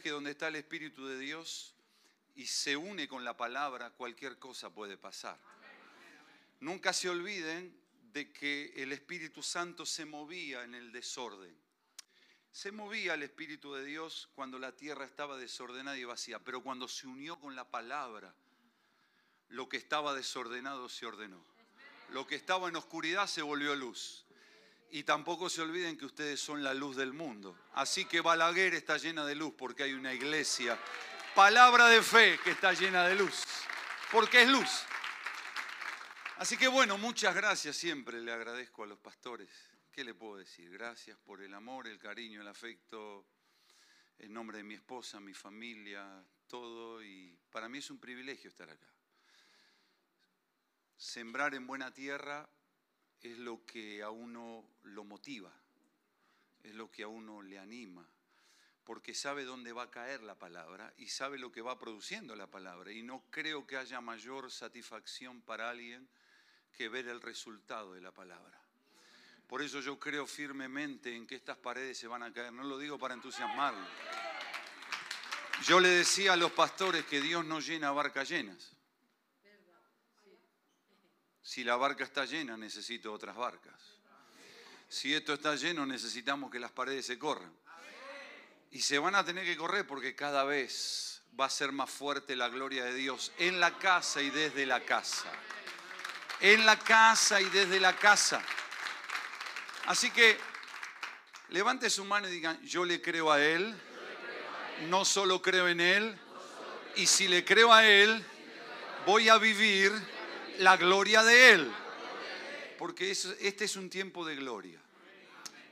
que donde está el Espíritu de Dios y se une con la palabra, cualquier cosa puede pasar. Nunca se olviden de que el Espíritu Santo se movía en el desorden. Se movía el Espíritu de Dios cuando la tierra estaba desordenada y vacía, pero cuando se unió con la palabra, lo que estaba desordenado se ordenó. Lo que estaba en oscuridad se volvió luz. Y tampoco se olviden que ustedes son la luz del mundo. Así que Balaguer está llena de luz porque hay una iglesia. Palabra de fe que está llena de luz. Porque es luz. Así que bueno, muchas gracias siempre le agradezco a los pastores. ¿Qué le puedo decir? Gracias por el amor, el cariño, el afecto, en nombre de mi esposa, mi familia, todo. Y para mí es un privilegio estar acá. Sembrar en buena tierra es lo que a uno lo motiva, es lo que a uno le anima, porque sabe dónde va a caer la palabra y sabe lo que va produciendo la palabra. Y no creo que haya mayor satisfacción para alguien que ver el resultado de la palabra. Por eso yo creo firmemente en que estas paredes se van a caer. No lo digo para entusiasmarlo. Yo le decía a los pastores que Dios no llena barcas llenas. Si la barca está llena, necesito otras barcas. Si esto está lleno, necesitamos que las paredes se corran. Y se van a tener que correr porque cada vez va a ser más fuerte la gloria de Dios en la casa y desde la casa. En la casa y desde la casa. Así que levante su mano y digan, yo le creo a Él, no solo creo en Él, y si le creo a Él, voy a vivir la gloria de Él. Porque este es un tiempo de gloria.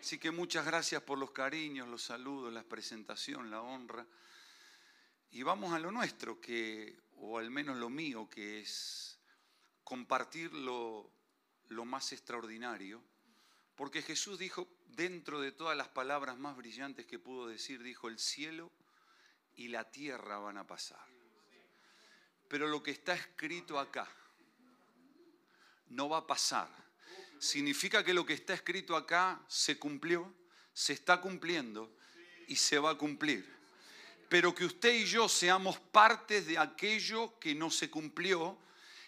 Así que muchas gracias por los cariños, los saludos, la presentación, la honra. Y vamos a lo nuestro, que, o al menos lo mío, que es compartir lo, lo más extraordinario. Porque Jesús dijo, dentro de todas las palabras más brillantes que pudo decir, dijo, el cielo y la tierra van a pasar. Pero lo que está escrito acá, no va a pasar. Significa que lo que está escrito acá se cumplió, se está cumpliendo y se va a cumplir. Pero que usted y yo seamos partes de aquello que no se cumplió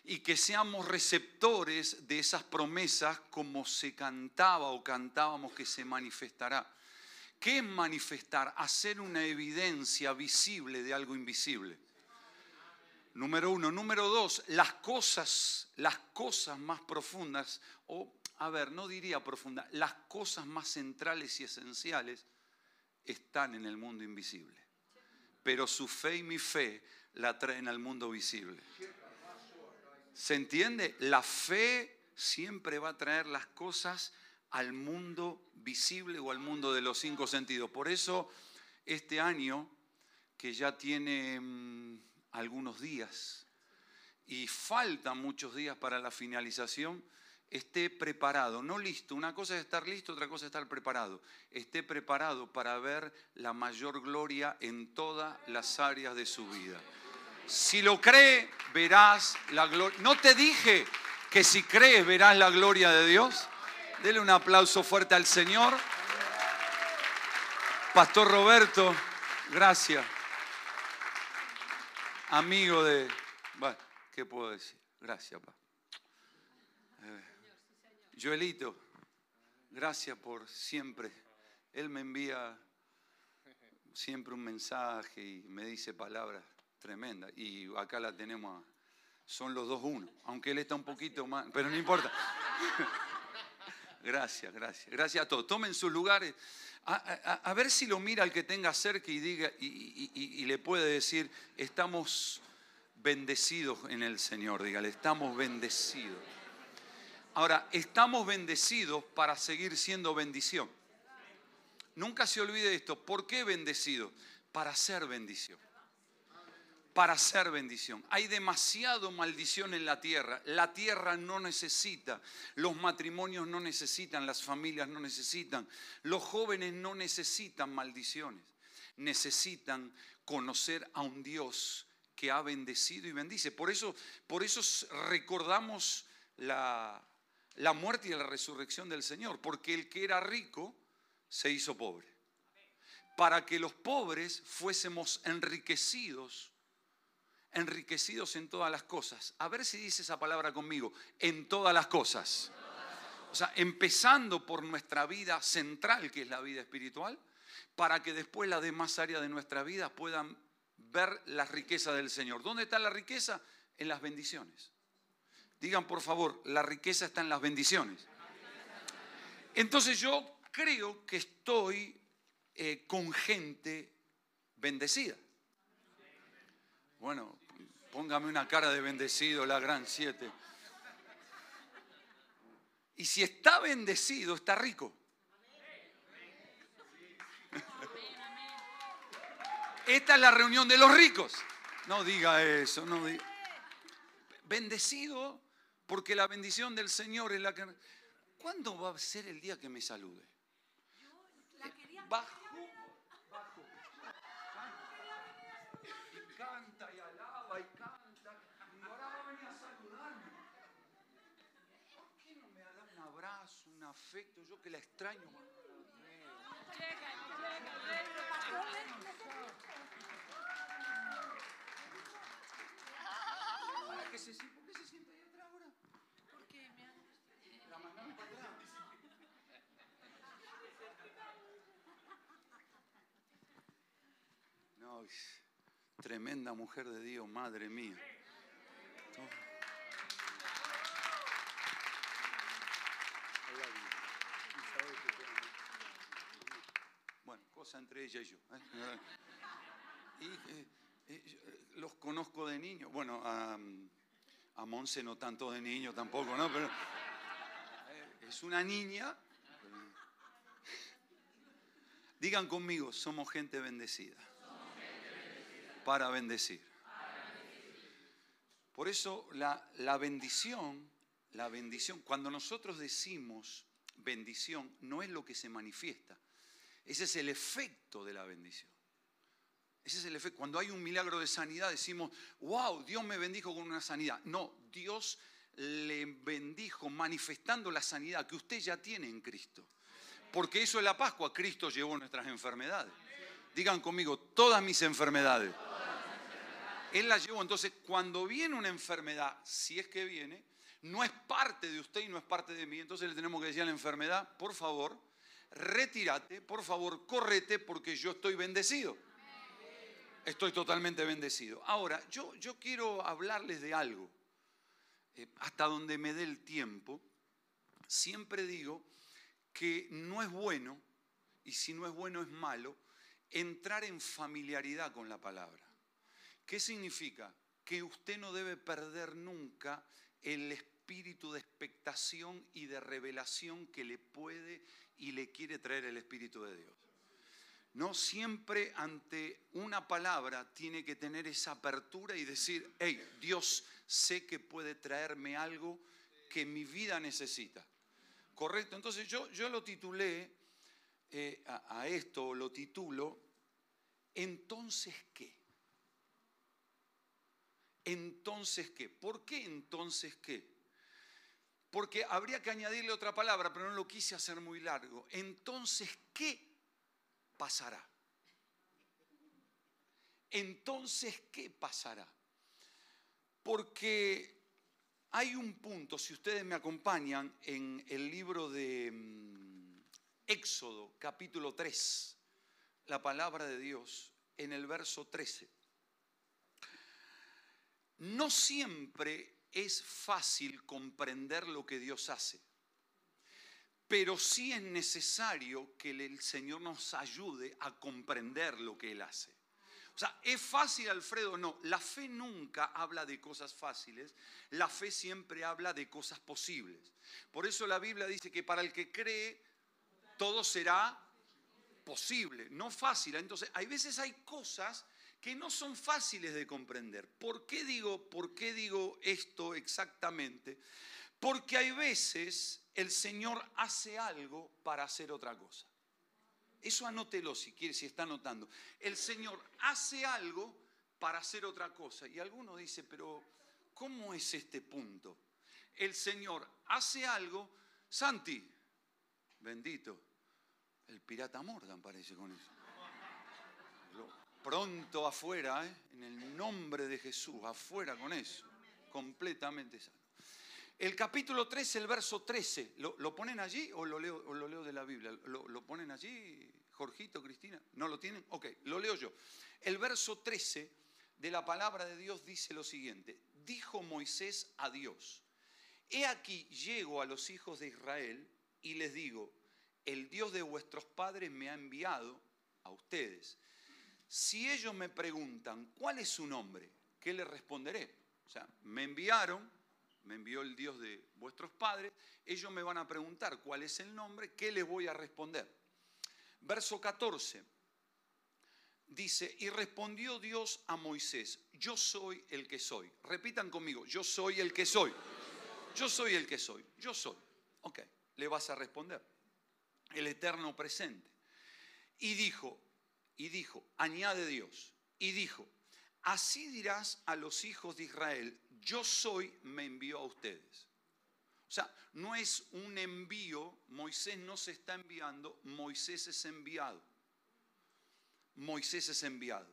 y que seamos receptores de esas promesas como se cantaba o cantábamos que se manifestará. ¿Qué es manifestar? Hacer una evidencia visible de algo invisible. Número uno. Número dos, las cosas, las cosas más profundas, o a ver, no diría profundas, las cosas más centrales y esenciales están en el mundo invisible. Pero su fe y mi fe la traen al mundo visible. ¿Se entiende? La fe siempre va a traer las cosas al mundo visible o al mundo de los cinco sentidos. Por eso este año, que ya tiene mm, algunos días y faltan muchos días para la finalización, esté preparado, no listo. Una cosa es estar listo, otra cosa es estar preparado. Esté preparado para ver la mayor gloria en todas las áreas de su vida. Si lo cree, verás la gloria. ¿No te dije que si crees verás la gloria de Dios? Dele un aplauso fuerte al Señor. Pastor Roberto, gracias amigo de... Bueno, ¿qué puedo decir? Gracias, papá. Eh, Joelito, gracias por siempre. Él me envía siempre un mensaje y me dice palabras tremendas. Y acá la tenemos, son los dos uno, aunque él está un poquito más, pero no importa. Gracias, gracias. Gracias a todos. Tomen sus lugares. A, ver si lo mira el que tenga cerca y, diga, y, le puede decir, estamos bendecidos en el Señor. Dígale, estamos bendecidos. Ahora, estamos bendecidos para seguir siendo bendición. Nunca se olvide esto. ¿Por qué bendecidos? Para ser bendición para ser bendición. Hay demasiado maldición en la tierra. La tierra no necesita, los matrimonios no necesitan, las familias no necesitan, los jóvenes no necesitan maldiciones. Necesitan conocer a un Dios que ha bendecido y bendice. Por eso, por eso recordamos la, la muerte y la resurrección del Señor, porque el que era rico se hizo pobre para que los pobres fuésemos enriquecidos, enriquecidos en todas las cosas. A ver si dice esa palabra conmigo, en todas las cosas. O sea, empezando por nuestra vida central, que es la vida espiritual, para que después las demás áreas de nuestra vida puedan ver la riqueza del Señor. ¿Dónde está la riqueza? En las bendiciones. Digan por favor, la riqueza está en las bendiciones. Entonces yo creo que estoy eh, con gente bendecida. Bueno, póngame una cara de bendecido, la gran siete. Y si está bendecido, está rico. Esta es la reunión de los ricos. No diga eso, no diga. Bendecido porque la bendición del Señor es la que... ¿Cuándo va a ser el día que me salude? Bajo, bajo. Y canta y alaba y canta. Y ahora va a venir a saludarme. ¿Por qué no me da un afecto? Yo que la extraño. Para que se, ¿Por qué se siente ahí atrás ahora? Porque me han... La mandaron para atrás. No, tremenda mujer de Dios, madre mía. Bueno, entre ella y yo. ¿eh? Y eh, eh, los conozco de niño. Bueno, a, a Monse no tanto de niño tampoco, ¿no? Pero es una niña. Digan conmigo, somos gente bendecida. Para bendecir. Por eso la, la bendición, la bendición, cuando nosotros decimos bendición, no es lo que se manifiesta. Ese es el efecto de la bendición. Ese es el efecto. Cuando hay un milagro de sanidad decimos, wow, Dios me bendijo con una sanidad. No, Dios le bendijo manifestando la sanidad que usted ya tiene en Cristo. Porque eso es la Pascua. Cristo llevó nuestras enfermedades. Digan conmigo, todas mis enfermedades. Él las llevó. Entonces, cuando viene una enfermedad, si es que viene, no es parte de usted y no es parte de mí. Entonces le tenemos que decir a la enfermedad, por favor, retírate, por favor, correte porque yo estoy bendecido. Estoy totalmente bendecido. Ahora, yo, yo quiero hablarles de algo. Eh, hasta donde me dé el tiempo, siempre digo que no es bueno, y si no es bueno es malo, entrar en familiaridad con la palabra. ¿Qué significa? Que usted no debe perder nunca el espíritu de expectación y de revelación que le puede y le quiere traer el Espíritu de Dios. No siempre ante una palabra tiene que tener esa apertura y decir, hey, Dios sé que puede traerme algo que mi vida necesita. Correcto, entonces yo, yo lo titulé eh, a, a esto, lo titulo, entonces qué. Entonces qué. ¿Por qué entonces qué? Porque habría que añadirle otra palabra, pero no lo quise hacer muy largo. Entonces, ¿qué pasará. Entonces, ¿qué pasará? Porque hay un punto, si ustedes me acompañan, en el libro de mm, Éxodo, capítulo 3, la palabra de Dios, en el verso 13. No siempre es fácil comprender lo que Dios hace pero sí es necesario que el Señor nos ayude a comprender lo que Él hace. O sea, ¿es fácil, Alfredo? No, la fe nunca habla de cosas fáciles, la fe siempre habla de cosas posibles. Por eso la Biblia dice que para el que cree, todo será posible, no fácil. Entonces, hay veces hay cosas que no son fáciles de comprender. ¿Por qué digo, por qué digo esto exactamente? Porque hay veces el Señor hace algo para hacer otra cosa. Eso anótelo si quiere, si está anotando. El Señor hace algo para hacer otra cosa. Y alguno dice, pero ¿cómo es este punto? El Señor hace algo, Santi, bendito, el pirata Morgan parece con eso. Pronto afuera, ¿eh? en el nombre de Jesús, afuera con eso, completamente sano. El capítulo 13, el verso 13, ¿lo, ponen allí o lo, leo, o lo leo de la Biblia? ¿Lo, ¿Lo, ponen allí, Jorgito, Cristina? ¿No lo tienen? Ok, lo leo yo. El verso 13 de la palabra de Dios dice lo siguiente. Dijo Moisés a Dios, he aquí llego a los hijos de Israel y les digo, el Dios de vuestros padres me ha enviado a ustedes. Si ellos me preguntan, ¿cuál es su nombre? ¿Qué les responderé? O sea, me enviaron, me envió el Dios de vuestros padres, ellos me van a preguntar cuál es el nombre, ¿qué les voy a responder? Verso 14 dice, y respondió Dios a Moisés, yo soy el que soy. Repitan conmigo, yo soy el que soy. Yo soy el que soy, yo soy. Ok, le vas a responder. El eterno presente. Y dijo, y dijo, añade Dios, y dijo, así dirás a los hijos de Israel, yo soy, me envió a ustedes. O sea, no es un envío, Moisés no se está enviando, Moisés es enviado. Moisés es enviado.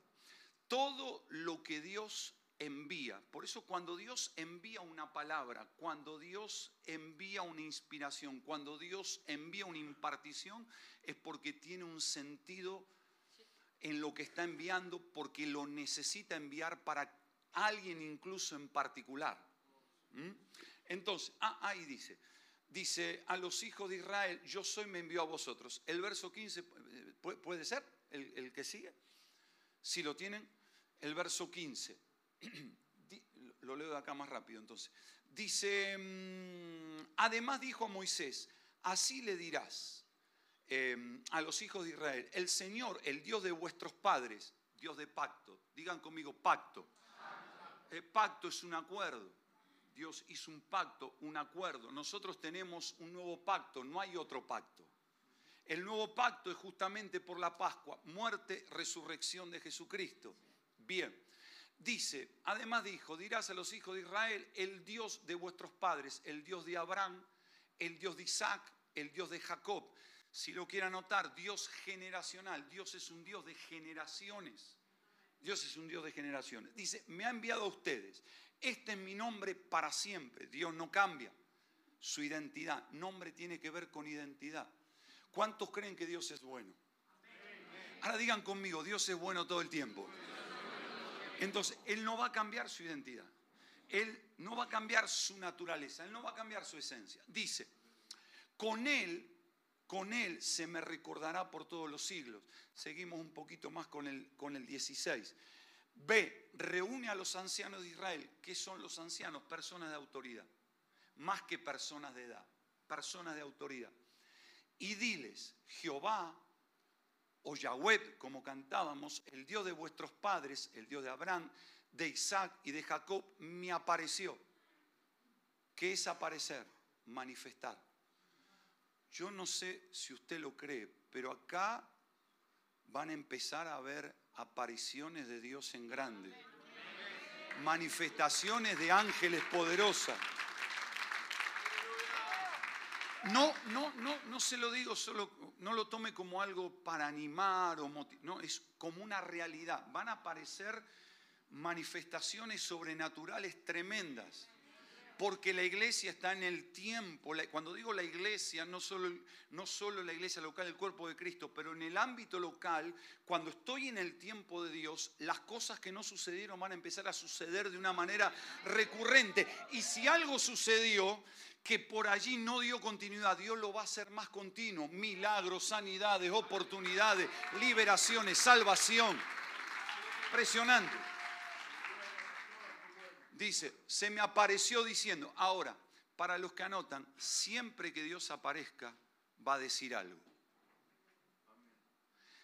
Todo lo que Dios envía, por eso cuando Dios envía una palabra, cuando Dios envía una inspiración, cuando Dios envía una impartición, es porque tiene un sentido en lo que está enviando, porque lo necesita enviar para alguien incluso en particular. ¿Mm? Entonces, ah, ahí dice, dice a los hijos de Israel, yo soy, me envió a vosotros. El verso 15, eh, ¿puede ser el, el que sigue? Si lo tienen, el verso 15. Lo leo de acá más rápido entonces. Dice, mm, además dijo a Moisés, así le dirás em, a los hijos de Israel, el Señor, el Dios de vuestros padres, Dios de pacto, digan conmigo pacto. El pacto es un acuerdo. Dios hizo un pacto, un acuerdo. Nosotros tenemos un nuevo pacto, no hay otro pacto. El nuevo pacto es justamente por la Pascua, muerte, resurrección de Jesucristo. Bien, dice, además dijo, dirás a los hijos de Israel, el Dios de vuestros padres, el Dios de Abraham, el Dios de Isaac, el Dios de Jacob. Si lo quiera notar, Dios generacional, Dios es un Dios de generaciones. Dios es un Dios de generaciones. Dice, me ha enviado a ustedes. Este es mi nombre para siempre. Dios no cambia su identidad. Nombre tiene que ver con identidad. ¿Cuántos creen que Dios es bueno? Ahora digan conmigo, Dios es bueno todo el tiempo. Entonces, Él no va a cambiar su identidad. Él no va a cambiar su naturaleza. Él no va a cambiar su esencia. Dice, con Él con él se me recordará por todos los siglos. Seguimos un poquito más con el, con el 16. B, reúne a los ancianos de Israel. ¿Qué son los ancianos? Personas de autoridad. Más que personas de edad. Personas de autoridad. Y diles, Jehová o Yahweh, como cantábamos, el Dios de vuestros padres, el Dios de Abraham, de Isaac y de Jacob, me apareció. ¿Qué es aparecer? Manifestar. Yo no sé si usted lo cree, pero acá van a empezar a ver apariciones de Dios en grande, manifestaciones de ángeles poderosas. No, no, no, no se lo digo solo, no lo tome como algo para animar o motivar, no, es como una realidad. Van a aparecer manifestaciones sobrenaturales tremendas porque la iglesia está en el tiempo. Cuando digo la iglesia, no solo, no solo la iglesia local, el cuerpo de Cristo, pero en el ámbito local, cuando estoy en el tiempo de Dios, las cosas que no sucedieron van a empezar a suceder de una manera recurrente. Y si algo sucedió que por allí no dio continuidad, Dios lo va a hacer más continuo. Milagros, sanidades, oportunidades, liberaciones, salvación. Impresionante dice, se me apareció diciendo, ahora, para los que anotan, siempre que Dios aparezca, va a decir algo.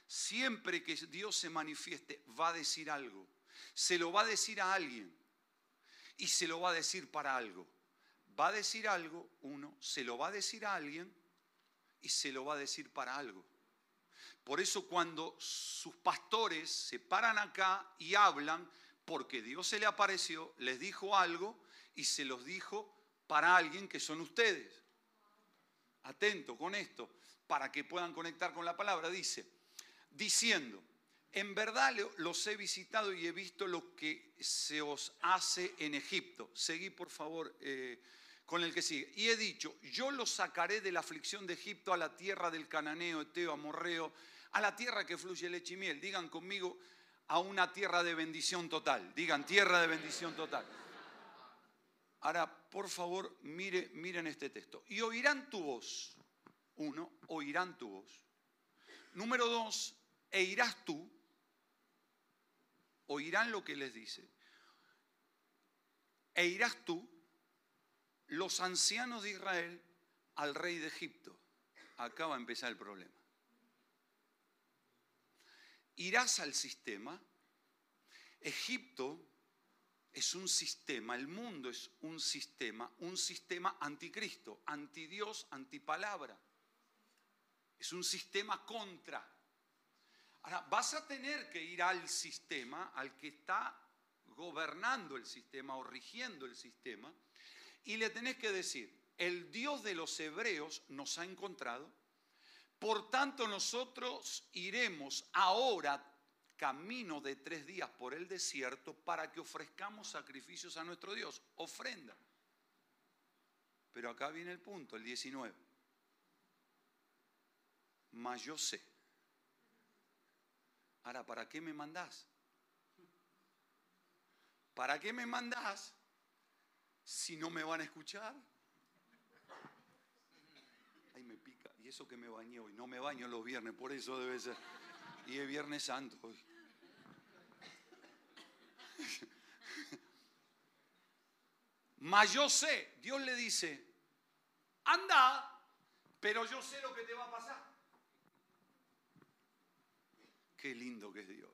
Siempre que Dios se manifieste, va a decir algo. Se lo va a decir a alguien y se lo va a decir para algo. Va a decir algo, uno, se lo va a decir a alguien y se lo va a decir para algo. Por eso cuando sus pastores se paran acá y hablan, porque Dios se le apareció, les dijo algo y se los dijo para alguien que son ustedes. Atento con esto, para que puedan conectar con la palabra. Dice, diciendo, en verdad los he visitado y he visto lo que se os hace en Egipto. Seguí, por favor, eh, con el que sigue. Y he dicho, yo los sacaré de la aflicción de Egipto a la tierra del cananeo, eteo, amorreo, a la tierra que fluye leche y miel. Digan conmigo, a una tierra de bendición total. Digan, tierra de bendición total. Ahora, por favor, mire, miren este texto. Y oirán tu voz. Uno, oirán tu voz. Número dos, e irás tú. Oirán lo que les dice. E irás tú, los ancianos de Israel, al rey de Egipto. Acá va a empezar el problema. Irás al sistema. Egipto es un sistema, el mundo es un sistema, un sistema anticristo, antidios, antipalabra. Es un sistema contra. Ahora, vas a tener que ir al sistema, al que está gobernando el sistema o rigiendo el sistema, y le tenés que decir, el Dios de los hebreos nos ha encontrado, por tanto nosotros iremos ahora camino de tres días por el desierto para que ofrezcamos sacrificios a nuestro Dios, ofrenda. Pero acá viene el punto, el 19. Mas yo sé. Ahora, ¿para qué me mandás? ¿Para qué me mandás si no me van a escuchar? Ahí me pica. Eso que me bañé hoy. No me baño los viernes, por eso debe ser. Y es Viernes Santo hoy. Mas yo sé, Dios le dice, anda, pero yo sé lo que te va a pasar. Qué lindo que es Dios.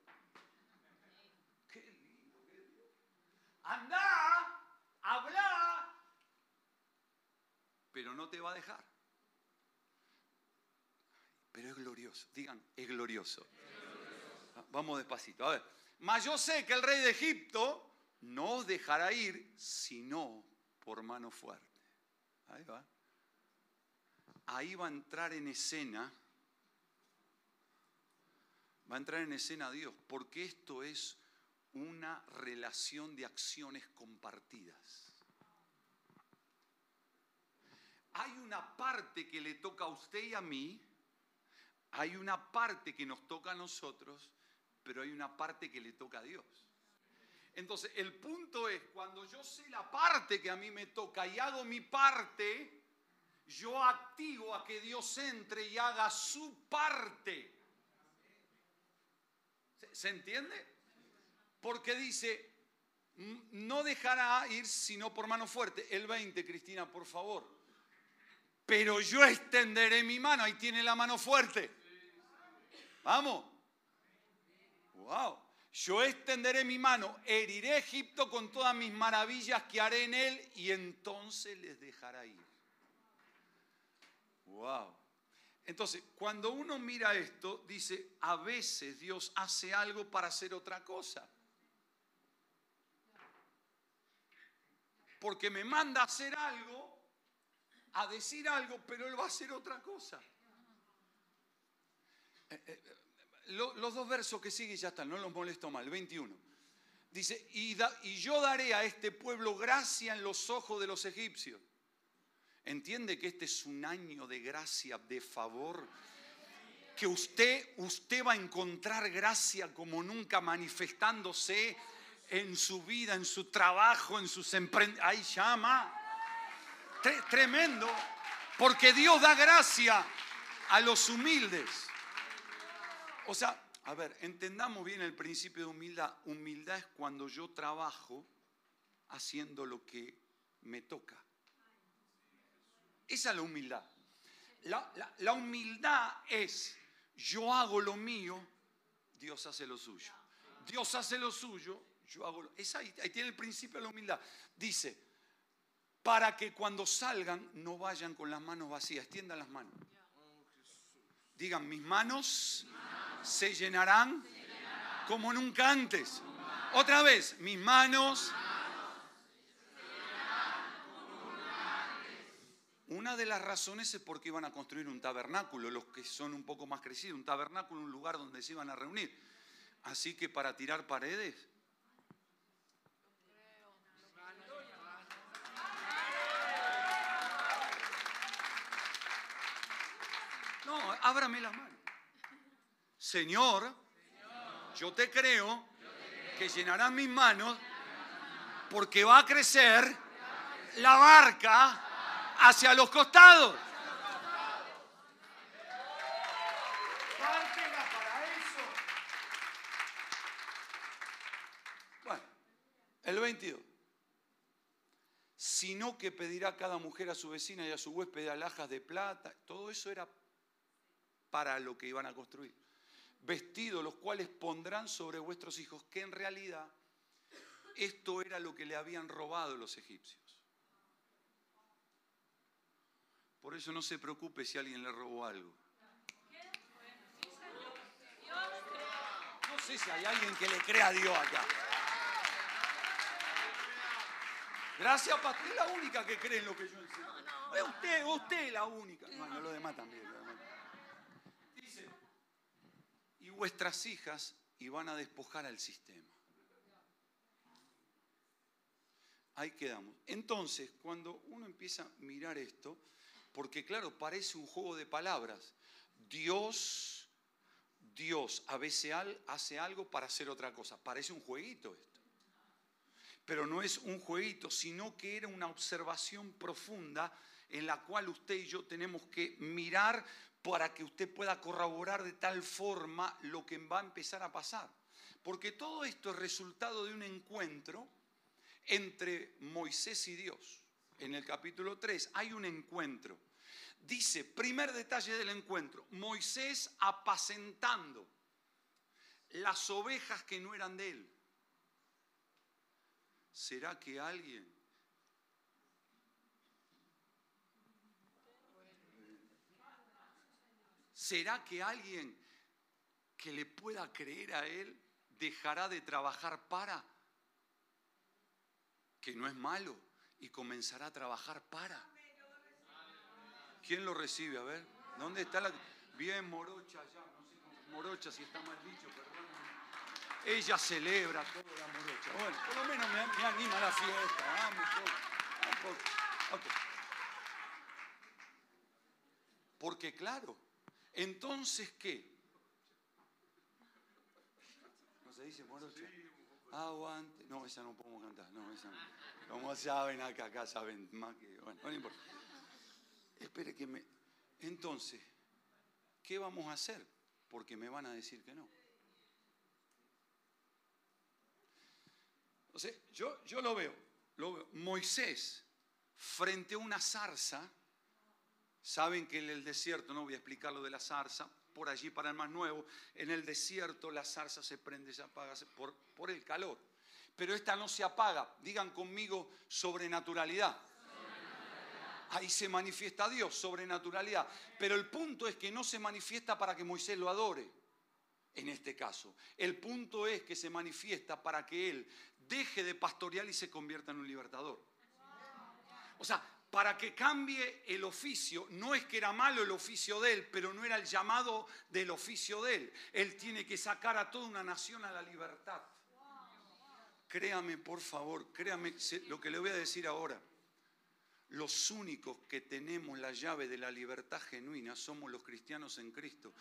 Qué lindo que es Dios. Anda, habla, pero no te va a dejar. Pero es glorioso. Digan, es glorioso. Vamos despacito. A ver. Mas yo sé que el rey de Egipto no os dejará ir sino por mano fuerte. Ahí va. Ahí va a entrar en escena. Va a entrar en escena Dios, porque esto es una relación de acciones compartidas. Hay una parte que le toca a usted y a mí, hay una parte que nos toca a nosotros pero hay una parte que le toca a Dios. Entonces, el punto es, cuando yo sé la parte que a mí me toca y hago mi parte, yo activo a que Dios entre y haga su parte. ¿Se, entiende? Porque dice, no dejará ir sino por mano fuerte. El 20, Cristina, por favor. Pero yo extenderé mi mano, ahí tiene la mano fuerte. Vamos. Wow. Yo extenderé mi mano, heriré Egipto con todas mis maravillas que haré en él y entonces les dejará ir. Wow. Entonces, cuando uno mira esto, dice, a veces Dios hace algo para hacer otra cosa. Porque me manda a hacer algo, a decir algo, pero Él va a hacer otra cosa. Los dos versos que siguen ya están, no los molesto mal. 21. Dice, y, yo daré a este pueblo gracia en los ojos de los egipcios. ¿Entiende que este es un año de gracia, de favor? Que usted, usted va a encontrar gracia como nunca manifestándose en su vida, en su trabajo, en sus emprendimientos. Ahí llama. Tremendo. Porque Dios da gracia a los humildes. O sea, a ver, entendamos bien el principio de humildad. Humildad es cuando yo trabajo haciendo lo que me toca. Esa es la humildad. La, humildad es, yo hago lo mío, Dios hace lo suyo. Dios hace lo suyo, yo hago lo... Es ahí, tiene el principio de la humildad. Dice, para que cuando salgan no vayan con las manos vacías, extiendan las manos. Digan, mis manos se llenarán como nunca antes. Otra vez, mis manos. Una de las razones es porque iban a construir un tabernáculo, los que son un poco más crecidos, un tabernáculo, un lugar donde se iban a reunir. Así que para tirar paredes, No, ábrame la mano. Señor, yo te creo que llenarás mis manos porque va a crecer la barca hacia los costados. para eso. Bueno, el 22. Sino que pedirá cada mujer a su vecina y a su huésped alhajas de plata. Todo eso era para lo que iban a construir. Vestidos los cuales pondrán sobre vuestros hijos, que en realidad esto era lo que le habían robado los egipcios. Por eso no se preocupe si alguien le robó algo. No sé si hay alguien que le crea a Dios acá. Gracias, Pastor. Es la única que cree en lo que yo enseño. Es usted, usted es la única. Bueno, los demás también vuestras hijas y van a despojar al sistema. Ahí quedamos. Entonces, cuando uno empieza a mirar esto, porque claro, parece un juego de palabras. Dios, Dios a veces hace algo para hacer otra cosa. Parece un jueguito esto. Pero no es un jueguito, sino que era una observación profunda en la cual usted y yo tenemos que mirar para que usted pueda corroborar de tal forma lo que va a empezar a pasar. Porque todo esto es resultado de un encuentro entre Moisés y Dios. En el capítulo 3 hay un encuentro. Dice, primer detalle del encuentro, Moisés apacentando las ovejas que no eran de él. ¿Será que alguien ¿Será que alguien que le pueda creer a Él dejará de trabajar para? Que no es malo y comenzará a trabajar para. ¿Quién lo recibe? A ver, ¿dónde está la... Bien, Morocha allá, no sé Morocha si está mal dicho, perdón. Ella celebra todo la Morocha. Bueno, por lo menos me, anima la fiesta. Vamos, okay. Porque claro, entonces, ¿qué? ¿No se dice morocha? Aguante. No, esa no podemos cantar. No, esa no. Como saben acá, acá saben más que. Bueno, no importa. Espere que me. Entonces, ¿qué vamos a hacer? Porque me van a decir que no. Sea, yo, yo lo veo, lo veo. Moisés, frente a una zarza, Saben que en el desierto, no voy a explicar lo de la zarza, por allí para el más nuevo, en el desierto la zarza se prende, se apaga por, por el calor. Pero esta no se apaga. Digan conmigo sobrenaturalidad. Ahí se manifiesta Dios, sobrenaturalidad. Pero el punto es que no se manifiesta para que Moisés lo adore, en este caso. El punto es que se manifiesta para que él deje de pastorear y se convierta en un libertador. O sea, para que cambie el oficio. No es que era malo el oficio de él, pero no era el llamado del oficio de él. Él tiene que sacar a toda una nación a la libertad. Créame, por favor, créame lo que le voy a decir ahora. Los únicos que tenemos la llave de la libertad genuina somos los cristianos en Cristo.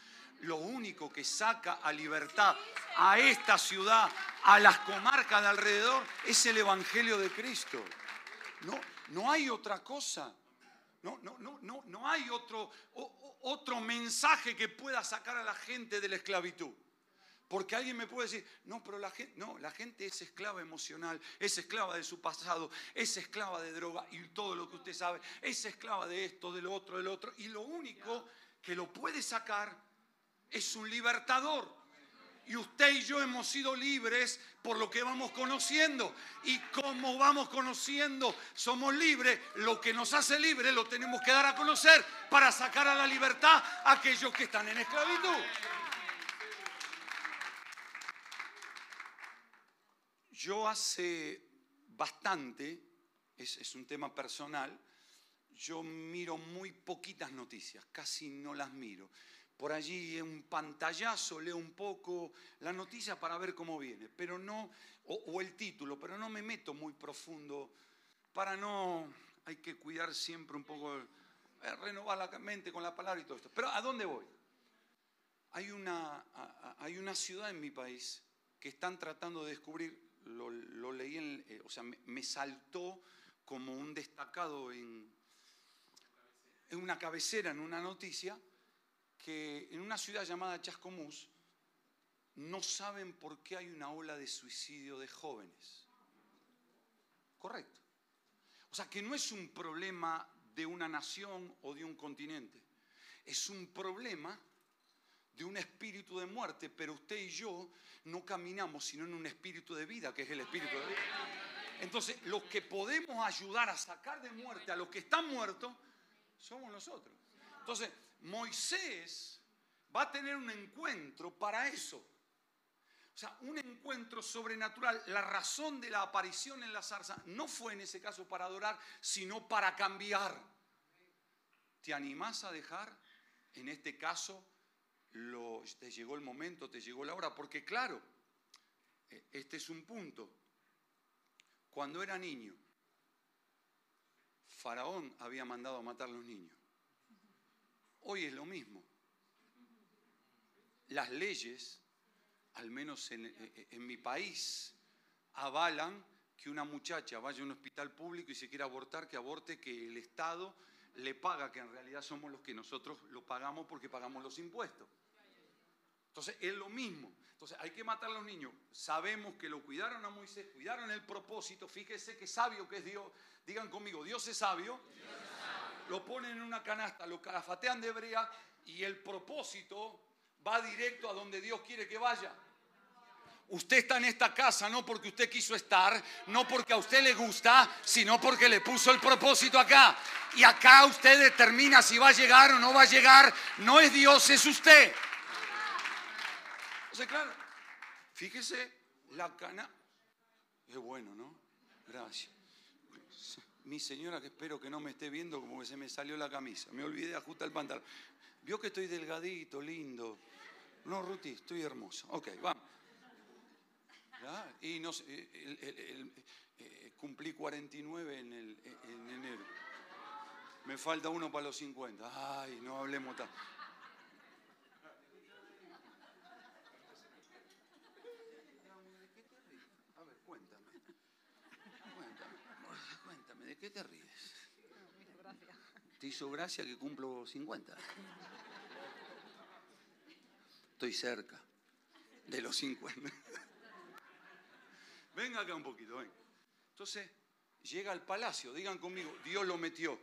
Lo único que saca a libertad a esta ciudad, a las comarcas de alrededor, es el Evangelio de Cristo. No, no hay otra cosa. No, no, no, no, no hay otro, otro mensaje que pueda sacar a la gente de la esclavitud. Porque alguien me puede decir, no, pero la gente, no, la gente es esclava emocional, es esclava de su pasado, es esclava de droga y todo lo que usted sabe, es esclava de esto, de lo otro, del otro. Y lo único que lo puede sacar es un libertador. Y usted y yo hemos sido libres por lo que vamos conociendo. Y como vamos conociendo, somos libres. Lo que nos hace libres lo tenemos que dar a conocer para sacar a la libertad a aquellos que están en esclavitud. Yo hace bastante, es, un tema personal, yo miro muy poquitas noticias, casi no las miro por allí un pantallazo, leo un poco la noticia para ver cómo viene, pero no, o, el título, pero no me meto muy profundo para no, hay que cuidar siempre un poco, eh, renovar la mente con la palabra y todo esto. Pero ¿a dónde voy? Hay una, hay una ciudad en mi país que están tratando de descubrir, lo, leí, en, eh, o sea, me, saltó como un destacado en, en una cabecera, en una noticia, que en una ciudad llamada Chascomús no saben por qué hay una ola de suicidio de jóvenes. Correcto. O sea, que no es un problema de una nación o de un continente. Es un problema de un espíritu de muerte, pero usted y yo no caminamos sino en un espíritu de vida, que es el espíritu de vida. Entonces, los que podemos ayudar a sacar de muerte a los que están muertos, somos nosotros. Entonces, Moisés va a tener un encuentro para eso. O sea, un encuentro sobrenatural. La razón de la aparición en la zarza no fue en ese caso para adorar, sino para cambiar. ¿Te animás a dejar, en este caso, lo, te llegó el momento, te llegó la hora? Porque claro, e, este es un punto. Cuando era niño, Faraón había mandado a matar a los niños. Hoy es lo mismo. Las leyes, al menos en, mi país, avalan que una muchacha vaya a un hospital público y se quiera abortar, que aborte, que el Estado le paga, que en realidad somos los que nosotros lo pagamos porque pagamos los impuestos. Entonces es lo mismo. Entonces hay que matar a los niños. Sabemos que lo cuidaron a Moisés, cuidaron el propósito. Fíjese que sabio que es Dios. Digan conmigo, Dios es sabio lo ponen en una canasta, lo calafatean de brea y el propósito va directo a donde Dios quiere que vaya. Usted está en esta casa no porque usted quiso estar, no porque a usted le gusta, sino porque le puso el propósito acá. Y acá usted determina si va a llegar o no va a llegar. No es Dios, es usted. Entonces, claro, fíjese la cana. Es bueno, ¿no? Gracias mi señora, que espero que no me esté viendo, como que se me salió la camisa. Me olvidé de ajustar el pantalón. Vio que estoy delgadito, lindo. No, Ruti, estoy hermoso. Ok, vamos. Y no eh, cumplí 49 en, en enero. Me falta uno para los 50. Ay, no hablemos tanto. Qué te ríes? ¿Te hizo gracia que cumplo 50? Estoy cerca de los 50. Venga acá un poquito, ven. Entonces, llega al palacio, digan conmigo, Dios lo metió.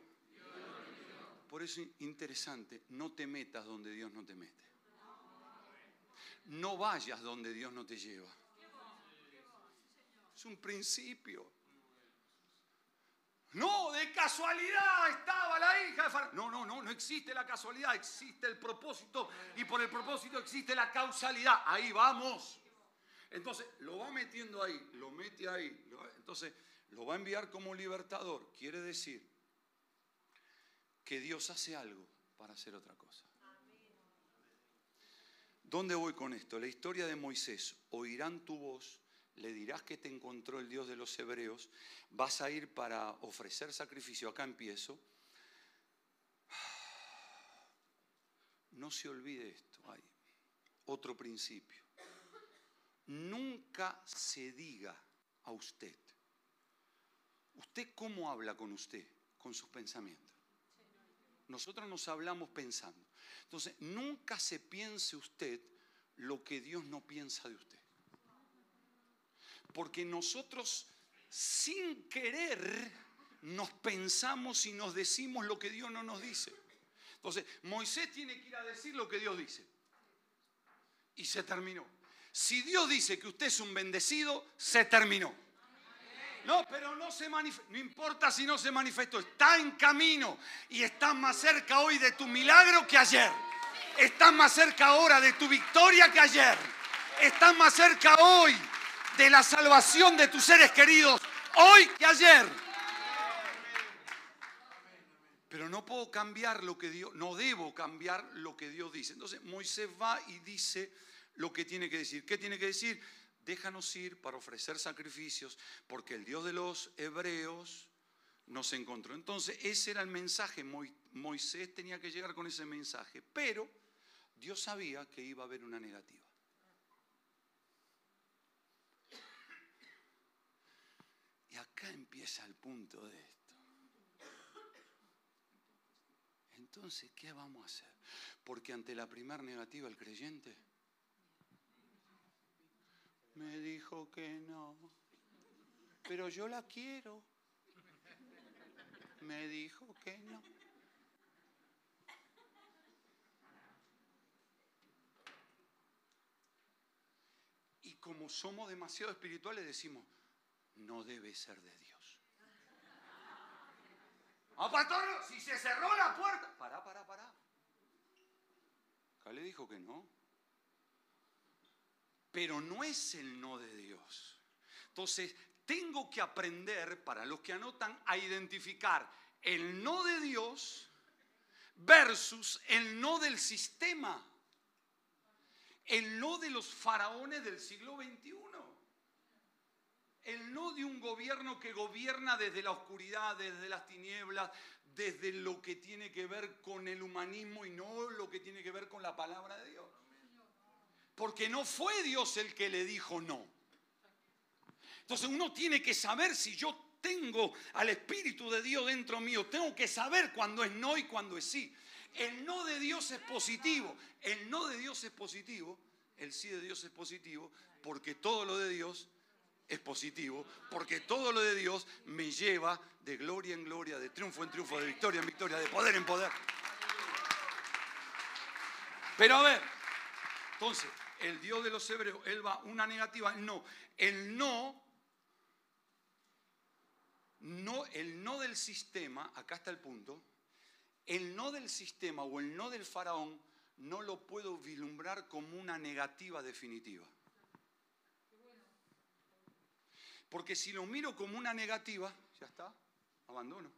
Por eso es interesante, no te metas donde Dios no te mete. No vayas donde Dios no te lleva. Es un principio. No, de casualidad estaba la hija de Faraón. No, no, no, no existe la casualidad, existe el propósito y por el propósito existe la causalidad. Ahí vamos. Entonces, lo va metiendo ahí, lo mete ahí. Entonces, lo va a enviar como libertador. Quiere decir que Dios hace algo para hacer otra cosa. ¿Dónde voy con esto? La historia de Moisés. Oirán tu voz le dirás que te encontró el Dios de los hebreos, vas a ir para ofrecer sacrificio, acá empiezo. No se olvide esto, hay otro principio. Nunca se diga a usted, ¿usted cómo habla con usted? Con sus pensamientos. Nosotros nos hablamos pensando. Entonces, nunca se piense usted lo que Dios no piensa de usted. Porque nosotros sin querer nos pensamos y nos decimos lo que Dios no nos dice. Entonces, Moisés tiene que ir a decir lo que Dios dice. Y se terminó. Si Dios dice que usted es un bendecido, se terminó. No, pero no se. No importa si no se manifestó. Está en camino y está más cerca hoy de tu milagro que ayer. Estás más cerca ahora de tu victoria que ayer. Estás más cerca hoy de la salvación de tus seres queridos hoy que ayer. Pero no puedo cambiar lo que Dios, no debo cambiar lo que Dios dice. Entonces Moisés va y dice lo que tiene que decir. ¿Qué tiene que decir? Déjanos ir para ofrecer sacrificios, porque el Dios de los hebreos nos encontró. Entonces ese era el mensaje. Moisés tenía que llegar con ese mensaje. Pero Dios sabía que iba a haber una negativa. Y acá empieza el punto de esto. Entonces, ¿qué vamos a hacer? Porque ante la primera negativa el creyente me dijo que no, pero yo la quiero. Me dijo que no. Y como somos demasiado espirituales decimos, no debe ser de Dios. Ah, pastor, si se cerró la puerta. Pará, pará, pará. Acá le dijo que no. Pero no es el no de Dios. Entonces, tengo que aprender, para los que anotan, a identificar el no de Dios versus el no del sistema. El no de los faraones del siglo XXI el no de un gobierno que gobierna desde la oscuridad, desde las tinieblas, desde lo que tiene que ver con el humanismo y no lo que tiene que ver con la palabra de Dios. Porque no fue Dios el que le dijo no. Entonces uno tiene que saber si yo tengo al Espíritu de Dios dentro mío, tengo que saber cuándo es no y cuándo es sí. El no de Dios es positivo, el no de Dios es positivo, el sí de Dios es positivo, porque todo lo de Dios es positivo, porque todo lo de Dios me lleva de gloria en gloria, de triunfo en triunfo, de victoria en victoria, de poder en poder. Pero a ver, entonces, el Dios de los hebreos, él va una negativa, no, el no, no, el no del sistema, acá está el punto, el no del sistema o el no del faraón no lo puedo vislumbrar como una negativa definitiva. Porque si lo miro como una negativa, ya está, abandono.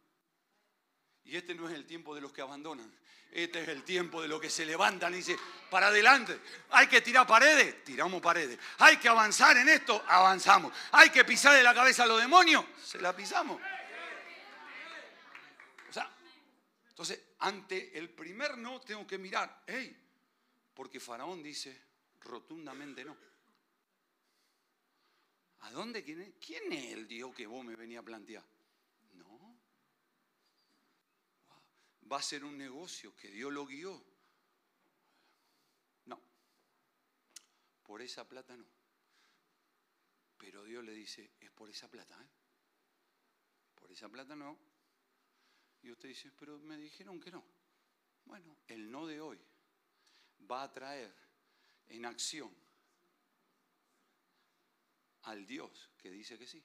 Y este no es el tiempo de los que abandonan. Este es el tiempo de los que se levantan y dicen, para adelante, hay que tirar paredes, tiramos paredes. Hay que avanzar en esto, avanzamos. Hay que pisar de la cabeza a los demonios, se la pisamos. O sea, entonces, ante el primer no tengo que mirar, hey, porque Faraón dice rotundamente no. ¿A dónde? ¿Quién es? ¿Quién es el Dios que vos me venía a plantear? No. Va a ser un negocio que Dios lo guió. No. Por esa plata no. Pero Dios le dice, es por esa plata, ¿eh? Por esa plata no. Y usted dice, pero me dijeron que no. Bueno, el no de hoy va a traer en acción al Dios que dice que sí.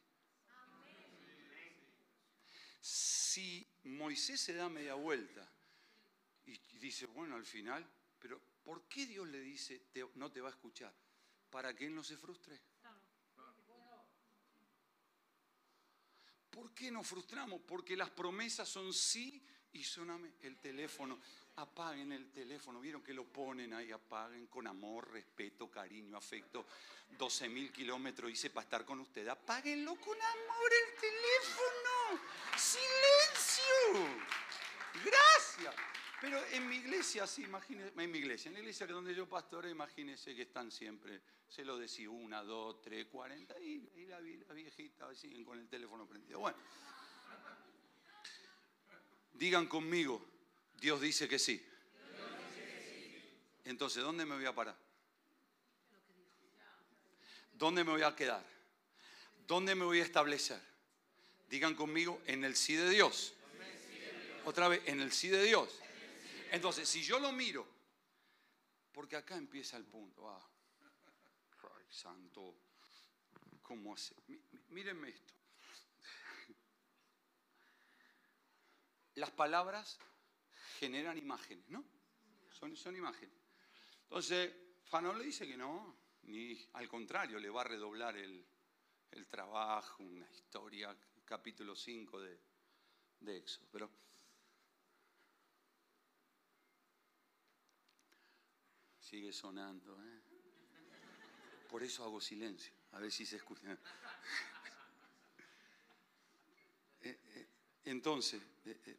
Si Moisés se da media vuelta y dice, bueno, al final, pero ¿por qué Dios le dice no te va a escuchar? Para que él no se frustre. ¿Por qué nos frustramos? Porque las promesas son sí y son. El teléfono apaguen el teléfono, vieron que lo ponen ahí, apaguen con amor, respeto, cariño, afecto, 12 mil kilómetros hice para estar con usted, apáguenlo con amor el teléfono, silencio, gracias. Pero en mi iglesia, sí, imagínense, en mi iglesia, en la iglesia donde yo pastoreo, imagínense que están siempre, se lo decía, una, dos, tres, cuarenta, y, la, la viejita siguen con el teléfono prendido. Bueno, digan conmigo, Dios dice que sí. Entonces, ¿dónde me voy a parar? ¿Dónde me voy a quedar? ¿Dónde me voy a establecer? Digan conmigo, en el sí de Dios. Otra vez, en el sí de Dios. Entonces, si yo lo miro, porque acá empieza el punto. Ah, santo, ¿cómo hace? Mírenme esto. Las palabras generan imágenes, ¿no? Son, son imágenes. Entonces, Fanon le dice que no, ni al contrario, le va a redoblar el, el trabajo, una historia, capítulo 5 de, de Pero sigue sonando, ¿eh? Por eso hago silencio, a ver si se escucha. Eh, eh, entonces, eh,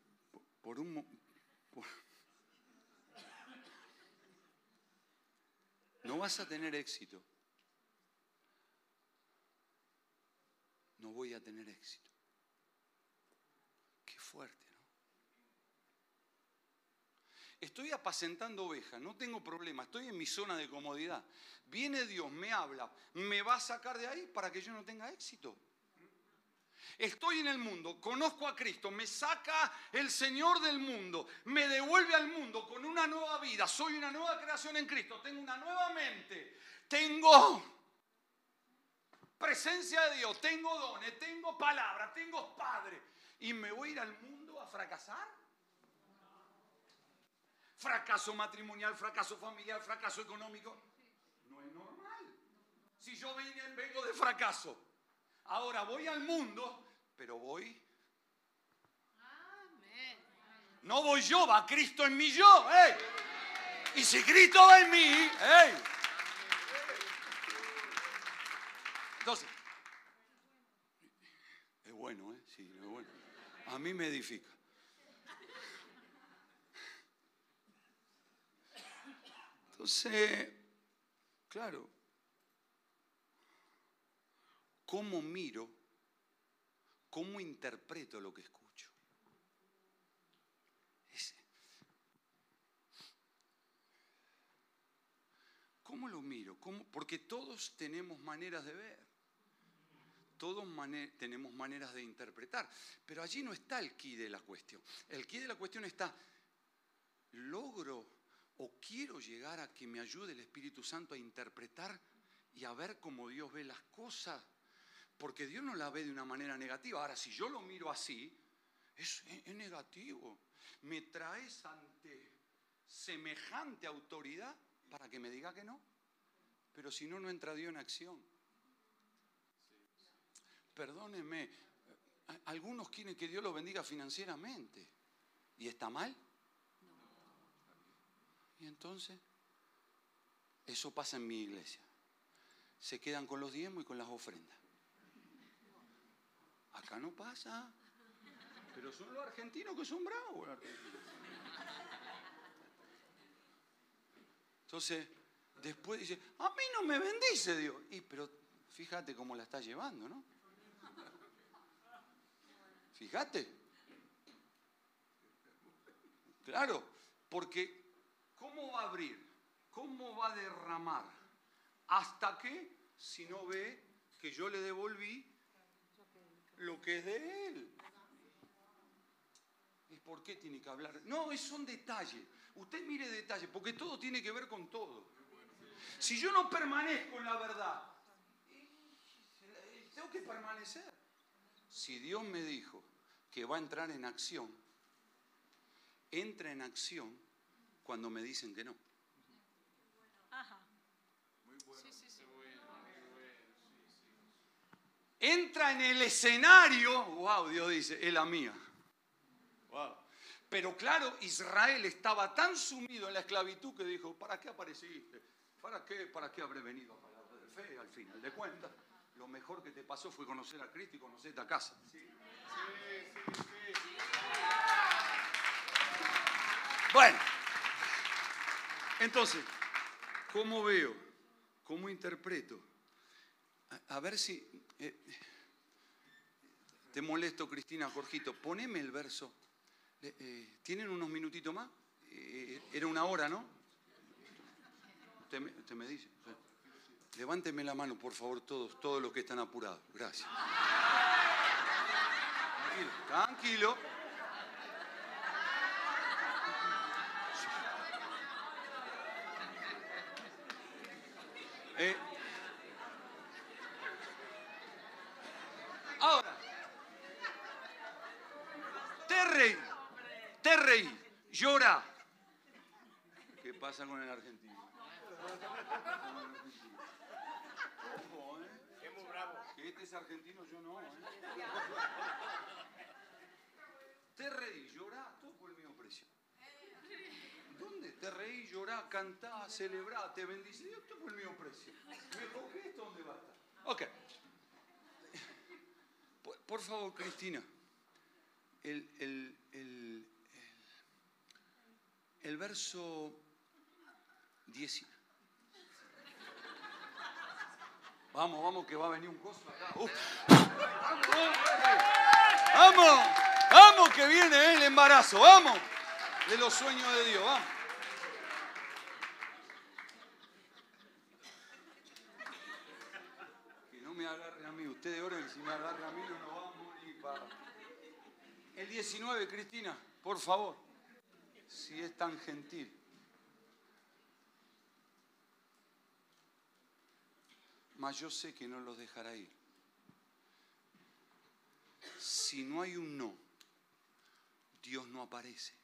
por un, no vas a tener éxito. No voy a tener éxito. Qué fuerte. Estoy apacentando ovejas, no tengo problema, estoy en mi zona de comodidad. Viene Dios, me habla, me va a sacar de ahí para que yo no tenga éxito. Estoy en el mundo, conozco a Cristo, me saca el Señor del mundo, me devuelve al mundo con una nueva vida, soy una nueva creación en Cristo, tengo una nueva mente, tengo presencia de Dios, tengo dones, tengo palabra, tengo Padre, y me voy a ir al mundo a fracasar fracaso matrimonial, fracaso familiar, fracaso económico. No es normal. Si yo vengo de fracaso, ahora voy al mundo, pero voy. No voy yo, va Cristo en mí yo. Y si Cristo va en mí, entonces, es bueno, ¿eh? Sí, es bueno. A mí me edifica. Entonces, claro, ¿cómo miro? ¿Cómo interpreto lo que escucho? ¿Cómo lo miro? Porque todos tenemos maneras de ver. Todos tenemos maneras de interpretar. Pero allí no está el quid de la cuestión. El quid de la cuestión está, ¿logro o quiero llegar a que me ayude el Espíritu Santo a interpretar y a ver cómo Dios ve las cosas. Porque Dios no la ve de una manera negativa. Ahora, si yo lo miro así, es, negativo. Me traes ante semejante autoridad para que me diga que no. Pero si no, no entra Dios en acción. Perdóneme, algunos quieren que Dios lo bendiga financieramente. ¿Y está mal? Y entonces, eso pasa en mi iglesia. Se quedan con los diezmos y con las ofrendas. Acá no pasa. Pero son los argentinos que son bravos. Entonces, después dice, a mí no me bendice Dios. Y pero fíjate cómo la está llevando, ¿no? Fíjate. Claro, porque ¿Cómo va a abrir? ¿Cómo va a derramar? Hasta que, si no ve que yo le devolví lo que es de él. ¿Y por qué tiene que hablar? No, es un detalle. Usted mire detalle, porque todo tiene que ver con todo. Si yo no permanezco en la verdad, tengo que permanecer. Si Dios me dijo que va a entrar en acción, entra en acción cuando me dicen que no. Entra en el escenario, wow, Dios dice, es la mía. Pero claro, Israel estaba tan sumido en la esclavitud que dijo, ¿para qué apareciste? ¿Para qué, para qué habré venido a palabra de fe? Al final de cuentas, lo mejor que te pasó fue conocer a Cristo y conocer esta casa. Bueno. Entonces, ¿cómo veo? ¿Cómo interpreto? A, ver si... Eh, te molesto, Cristina, Jorgito. Poneme el verso. Eh, ¿Tienen unos minutitos más? Eh, era una hora, ¿no? Usted me, dice. Levánteme la mano, por favor, todos, todos los que están apurados. Gracias. Tranquilo, tranquilo. Eh, ahora, te reí, te reí, llora. ¿Qué pasa con el argentino? Ojo, ¿eh? Es muy bravo. Que este es argentino, yo no, ¿eh? Te reí, llora, todo por el mismo precio. ¿Dónde? Te llorá, cantá, te bendice. Esto fue el mío precio. Mejor que esto, ¿dónde va a estar? Ok. Por, favor, Cristina. El, el, el, el, verso 10. Vamos, vamos, que va a venir un coso acá. Uf. Vamos, vamos, que viene el embarazo, vamos. De los sueños de Dios, vamos. Que no me ustedes oren, si me agarre a mí no para... El 19, Cristina, por favor, si es tan gentil. Mas yo sé que no los dejará ir. Si no hay un no, Dios no aparece.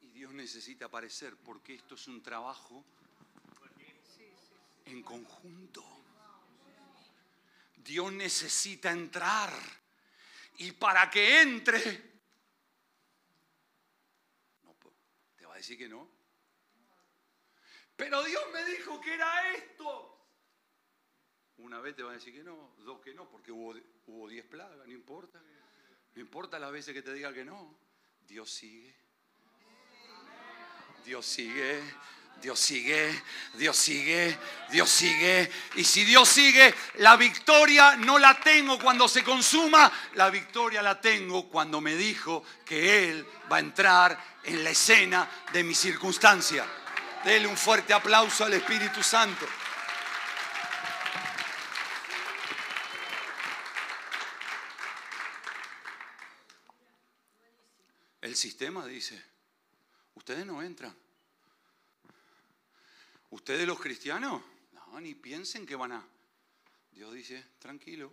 Y Dios necesita aparecer porque esto es un trabajo en conjunto. Dios necesita entrar. Y para que entre, no, te va a decir que no. Pero Dios me dijo que era esto. Una vez te va a decir que no, dos que no, porque hubo, hubo diez plagas, no importa. No importa las veces que te diga que no. Dios sigue. Dios sigue. Dios sigue, Dios sigue, Dios sigue. Y si Dios sigue, la victoria no la tengo cuando se consuma, la victoria la tengo cuando me dijo que Él va a entrar en la escena de mi circunstancia. Dele un fuerte aplauso al Espíritu Santo. El sistema dice, ustedes no entran. Ustedes los cristianos, no, ni piensen que van a... Dios dice, tranquilo,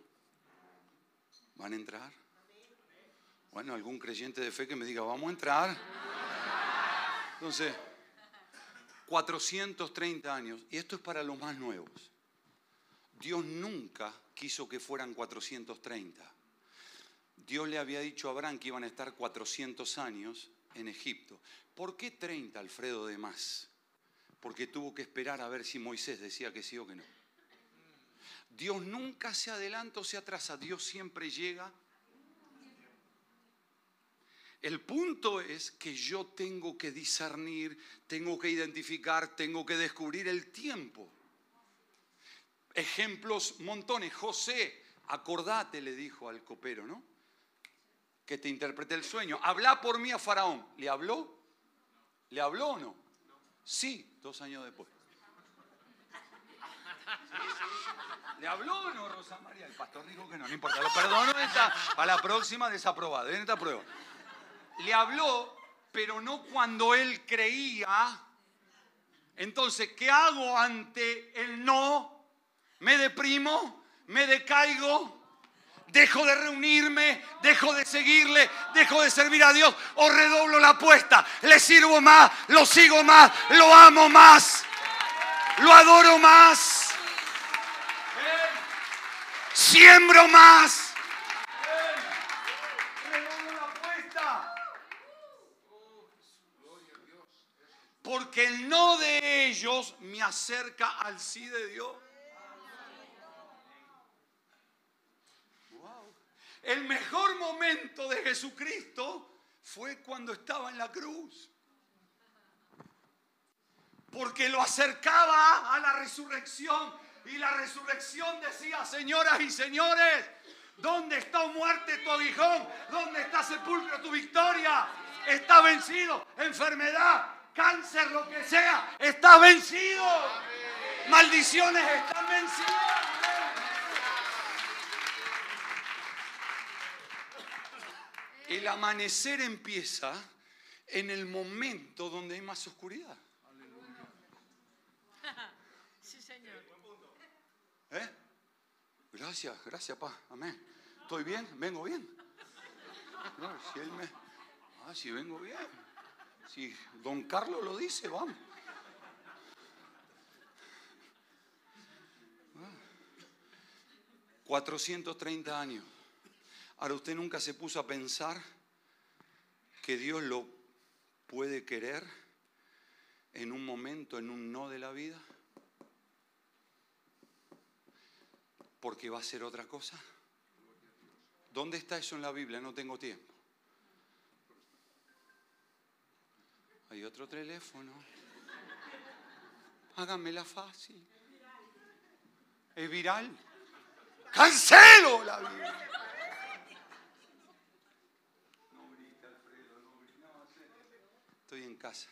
van a entrar. Bueno, algún creyente de fe que me diga, vamos a entrar. Entonces, 430 años, y esto es para los más nuevos. Dios nunca quiso que fueran 430. Dios le había dicho a Abraham que iban a estar 400 años en Egipto. ¿Por qué 30, Alfredo, de más? Porque tuvo que esperar a ver si Moisés decía que sí o que no. Dios nunca se adelanta o se atrasa, Dios siempre llega. El punto es que yo tengo que discernir, tengo que identificar, tengo que descubrir el tiempo. Ejemplos montones. José, acordate, le dijo al copero, ¿no? Que te interprete el sueño. Habla por mí a Faraón. ¿Le habló? ¿Le habló o no? Sí, dos años después. ¿Le habló o no Rosa María? El pastor dijo que no, no importa. Lo perdono esta, para la próxima desaprobada. En esta prueba. Le habló, pero no cuando él creía. Entonces, ¿qué hago ante el no? ¿Me deprimo? ¿Me decaigo? Dejo de reunirme, dejo de seguirle, dejo de servir a Dios o redoblo la apuesta, le sirvo más, lo sigo más, lo amo más, lo adoro más, siembro más. Porque el no de ellos me acerca al sí de Dios. El mejor momento de Jesucristo fue cuando estaba en la cruz. Porque lo acercaba a la resurrección. Y la resurrección decía, señoras y señores, ¿dónde está muerte tu aguijón? ¿Dónde está sepulcro tu victoria? Está vencido. Enfermedad, cáncer, lo que sea, está vencido. Maldiciones están vencidas. El amanecer empieza en el momento donde hay más oscuridad. Sí, Señor. ¿Eh? Gracias, gracias, pa. Amén. ¿Estoy bien? ¿Vengo bien? No, si él me. Ah, si vengo bien. Si don Carlos lo dice, vamos. 430 años. Ahora usted nunca se puso a pensar que Dios lo puede querer en un momento, en un no de la vida? Porque va a ser otra cosa. ¿Dónde está eso en la Biblia? No tengo tiempo. Hay otro teléfono. Háganmela fácil. Es viral. Cancelo la Biblia. Estoy en casa.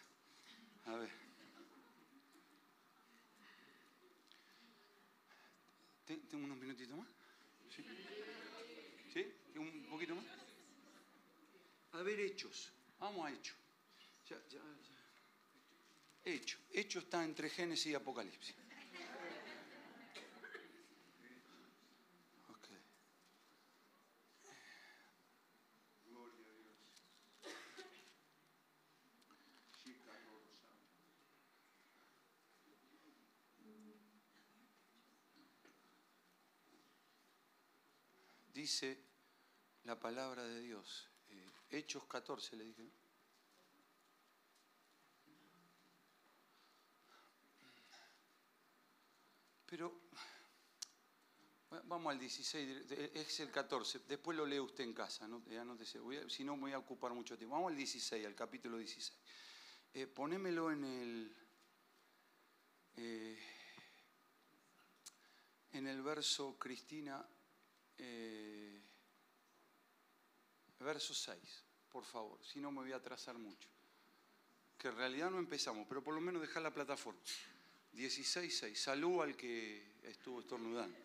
A ver. ¿Tengo unos minutitos más? ¿Sí? ¿Sí? ¿Un poquito más? A ver, hechos. Vamos a hechos. Ya, ya, ya. Hecho. Hecho está entre Génesis y Apocalipsis. Dice la palabra de Dios. Eh, Hechos 14 le dije. Pero vamos al 16, es el 14, después lo lee usted en casa, no, si no me voy a ocupar mucho tiempo. Vamos al 16, al capítulo 16. Eh, ponémelo en el, eh, en el verso, Cristina, eh, verso 6, por favor, si no me voy a atrasar mucho. Que en realidad no empezamos, pero por lo menos dejar la plataforma. 16.6. Salud al que estuvo estornudando.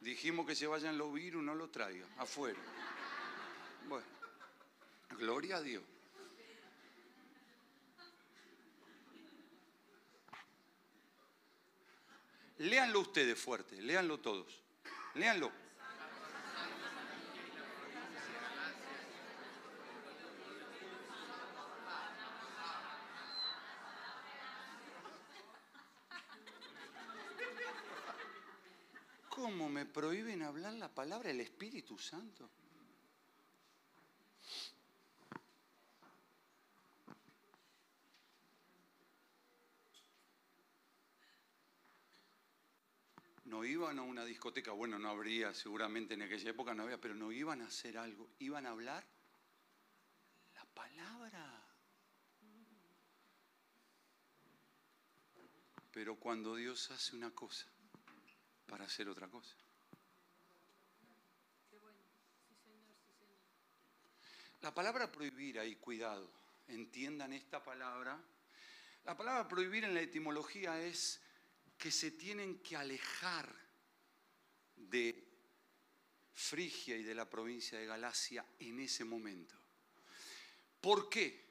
Dijimos que se vayan los virus, no lo traigan, afuera. Bueno, gloria a Dios. Léanlo ustedes fuerte, léanlo todos. Léanlo. ¿Cómo me prohíben hablar la palabra del Espíritu Santo? no iban a una discoteca, bueno, no habría, seguramente en aquella época no había, pero no iban a hacer algo, iban a hablar la palabra. Pero cuando Dios hace una cosa, para hacer otra cosa. La palabra prohibir ahí, cuidado, entiendan esta palabra. La palabra prohibir en la etimología es que se tienen que alejar de Frigia y de la provincia de Galacia en ese momento. ¿Por qué?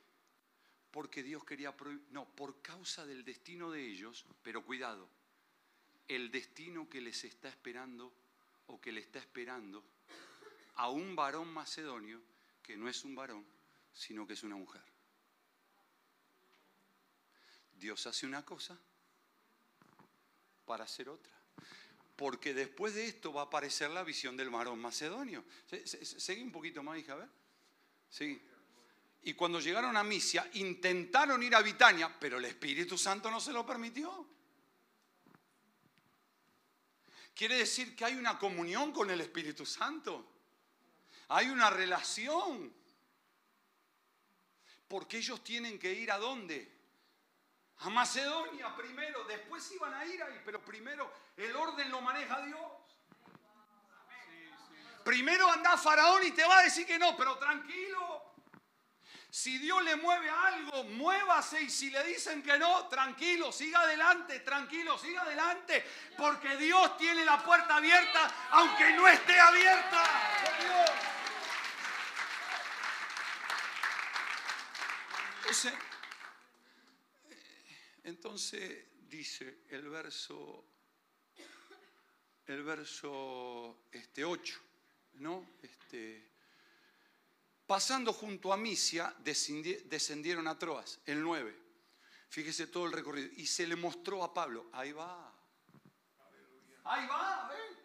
Porque Dios quería prohibir, no, por causa del destino de ellos, pero cuidado, el destino que les está esperando o que le está esperando a un varón macedonio que no es un varón, sino que es una mujer. Dios hace una cosa para hacer otra. Porque después de esto va a aparecer la visión del varón macedonio. Seguí un poquito más, hija, a ver. Sí. Y cuando llegaron a Misia, intentaron ir a Bitania, pero el Espíritu Santo no se lo permitió. Quiere decir que hay una comunión con el Espíritu Santo. Hay una relación. Porque ellos tienen que ir a dónde? A Macedonia primero, después iban a ir ahí, pero primero el orden lo maneja Dios. Primero anda Faraón y te va a decir que no, pero tranquilo. Si Dios le mueve algo, muévase y si le dicen que no, tranquilo, siga adelante, tranquilo, siga adelante, porque Dios tiene la puerta abierta aunque no esté abierta. Ese, entonces dice el verso, el verso este, 8, ¿no? Este, pasando junto a Misia, descendieron a Troas, el 9. Fíjese todo el recorrido. Y se le mostró a Pablo, ahí va. Ahí va, ¿ven?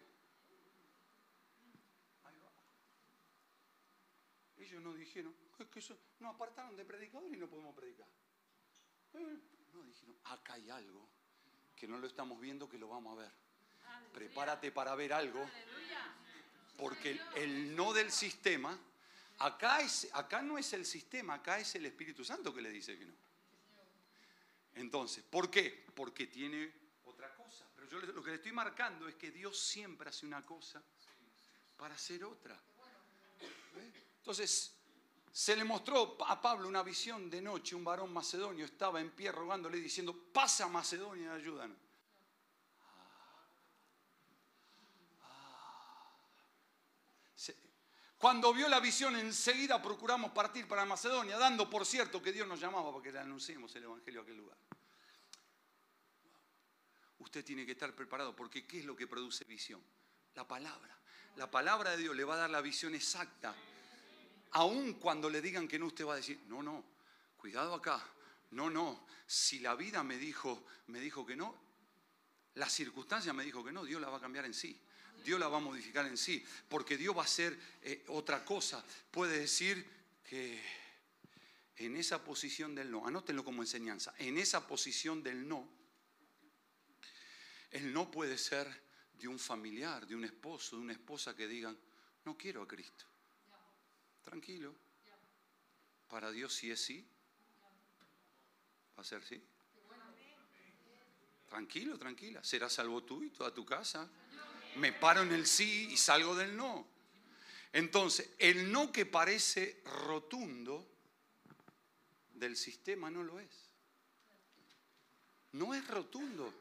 Ahí va. Ellos no dijeron, es que eso, nos apartaron de predicador y no podemos predicar. No dijeron, acá hay algo que no lo estamos viendo, que lo vamos a ver. Prepárate para ver algo, porque el, no del sistema, acá, es, acá no es el sistema, acá es el Espíritu Santo que le dice que no. Entonces, ¿por qué? Porque tiene otra cosa. Pero yo lo que le estoy marcando es que Dios siempre hace una cosa para hacer otra. Entonces, se le mostró a Pablo una visión de noche, un varón macedonio estaba en pie rogándole diciendo, pasa Macedonia, ayúdanos. Cuando vio la visión, enseguida procuramos partir para Macedonia, dando por cierto que Dios nos llamaba para que le anunciemos el Evangelio a aquel lugar. Usted tiene que estar preparado porque ¿qué es lo que produce visión? La palabra. La palabra de Dios le va a dar la visión exacta. Aun cuando le digan que no, usted va a decir, no, no, cuidado acá. No, no. Si la vida me dijo, me dijo que no, la circunstancia me dijo que no, Dios la va a cambiar en sí. Dios la va a modificar en sí, porque Dios va a hacer eh, otra cosa. Puede decir que en esa posición del no, anótenlo como enseñanza, en esa posición del no, el no puede ser de un familiar, de un esposo, de una esposa que digan, no quiero a Cristo. Tranquilo. Para Dios si es sí, va a ser sí. Tranquilo, tranquila. Será salvo tú y toda tu casa me paro en el sí y salgo del no. Entonces, el no que parece rotundo del sistema no lo es. No es rotundo.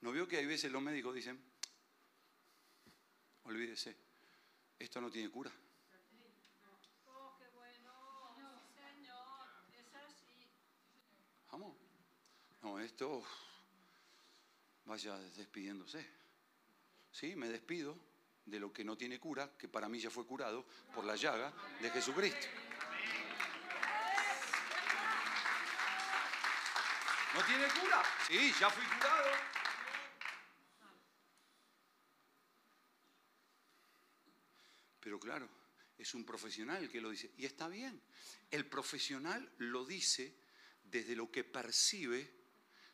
¿No veo que hay veces los médicos dicen, olvídese, esto no tiene cura? Vamos. No, esto vaya despidiéndose. ¿sí? me despido de lo que no tiene cura, que para mí ya fue curado por la llaga de Jesucristo. ¿No tiene cura? Sí, ya fui curado. Pero claro, es un profesional que lo dice. Y está bien. El profesional lo dice desde lo que percibe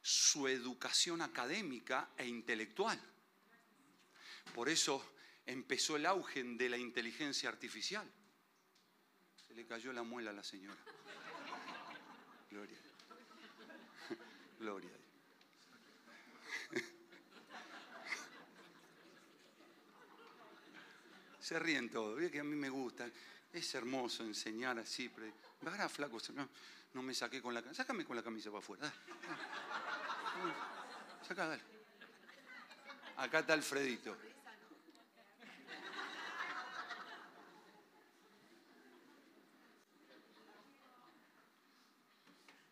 su educación académica e intelectual. Por eso empezó el auge de la inteligencia artificial. Se le cayó la muela a la señora. Gloria. Gloria. Se ríen todos, que a mí me gusta. Es hermoso enseñar así. Pero... Ahora flaco, no, me saqué con la camisa. Sácame con la camisa para afuera. Saca. Acá está Alfredito.